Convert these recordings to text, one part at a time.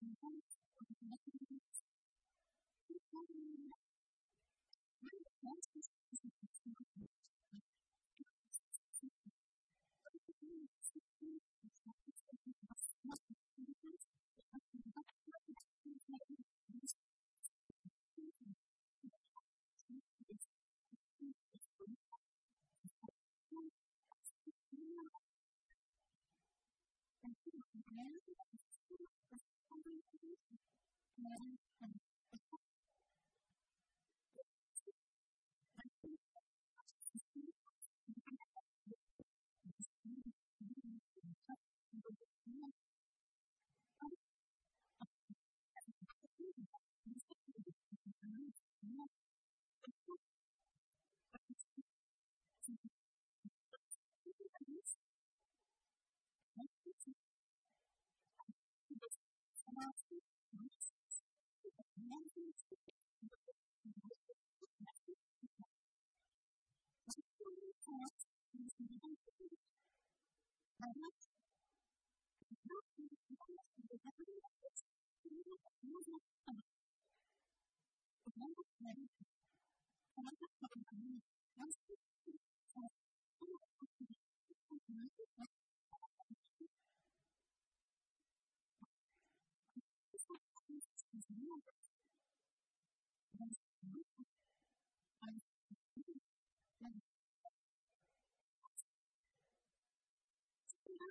Thank you. Mm-hmm.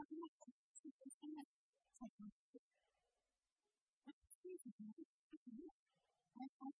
我今天去去参观了彩虹。我今天去参观了彩虹。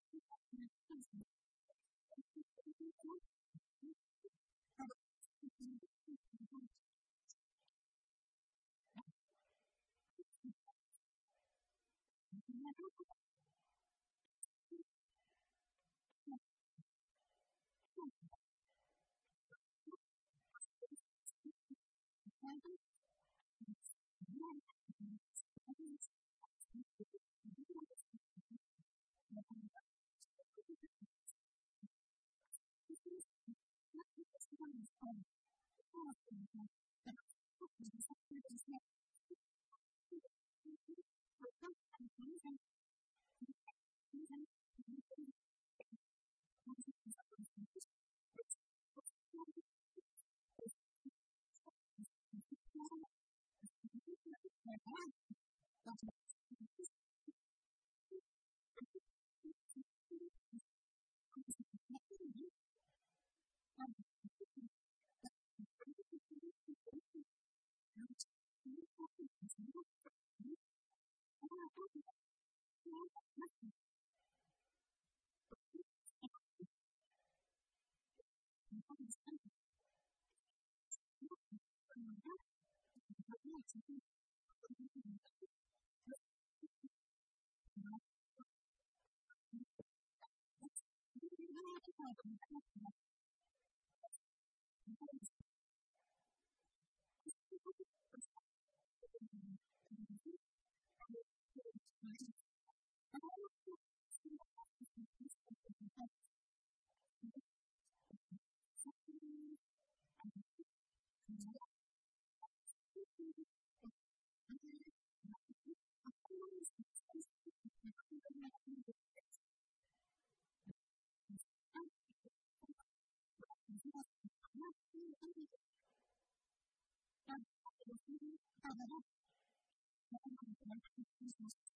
Thank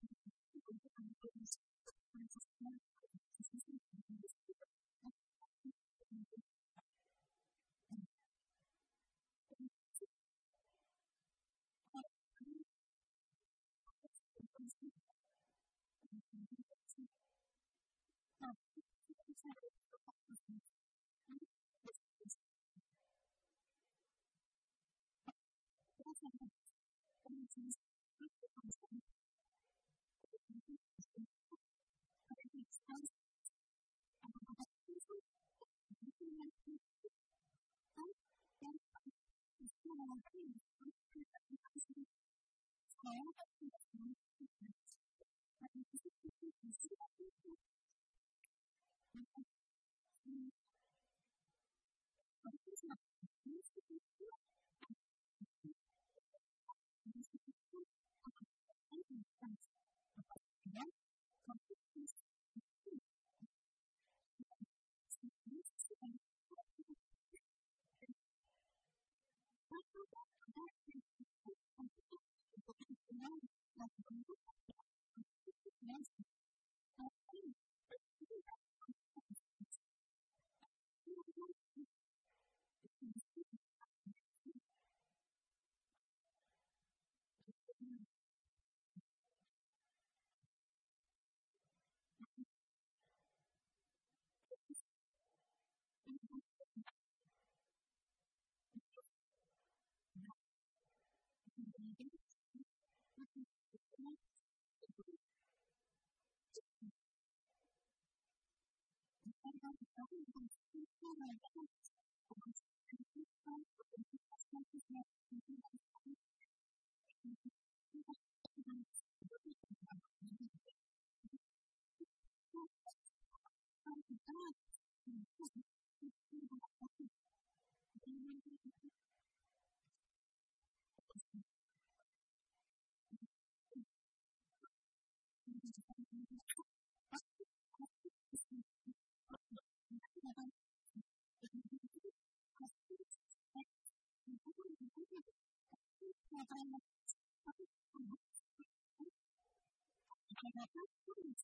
you. 我们 that that's what he's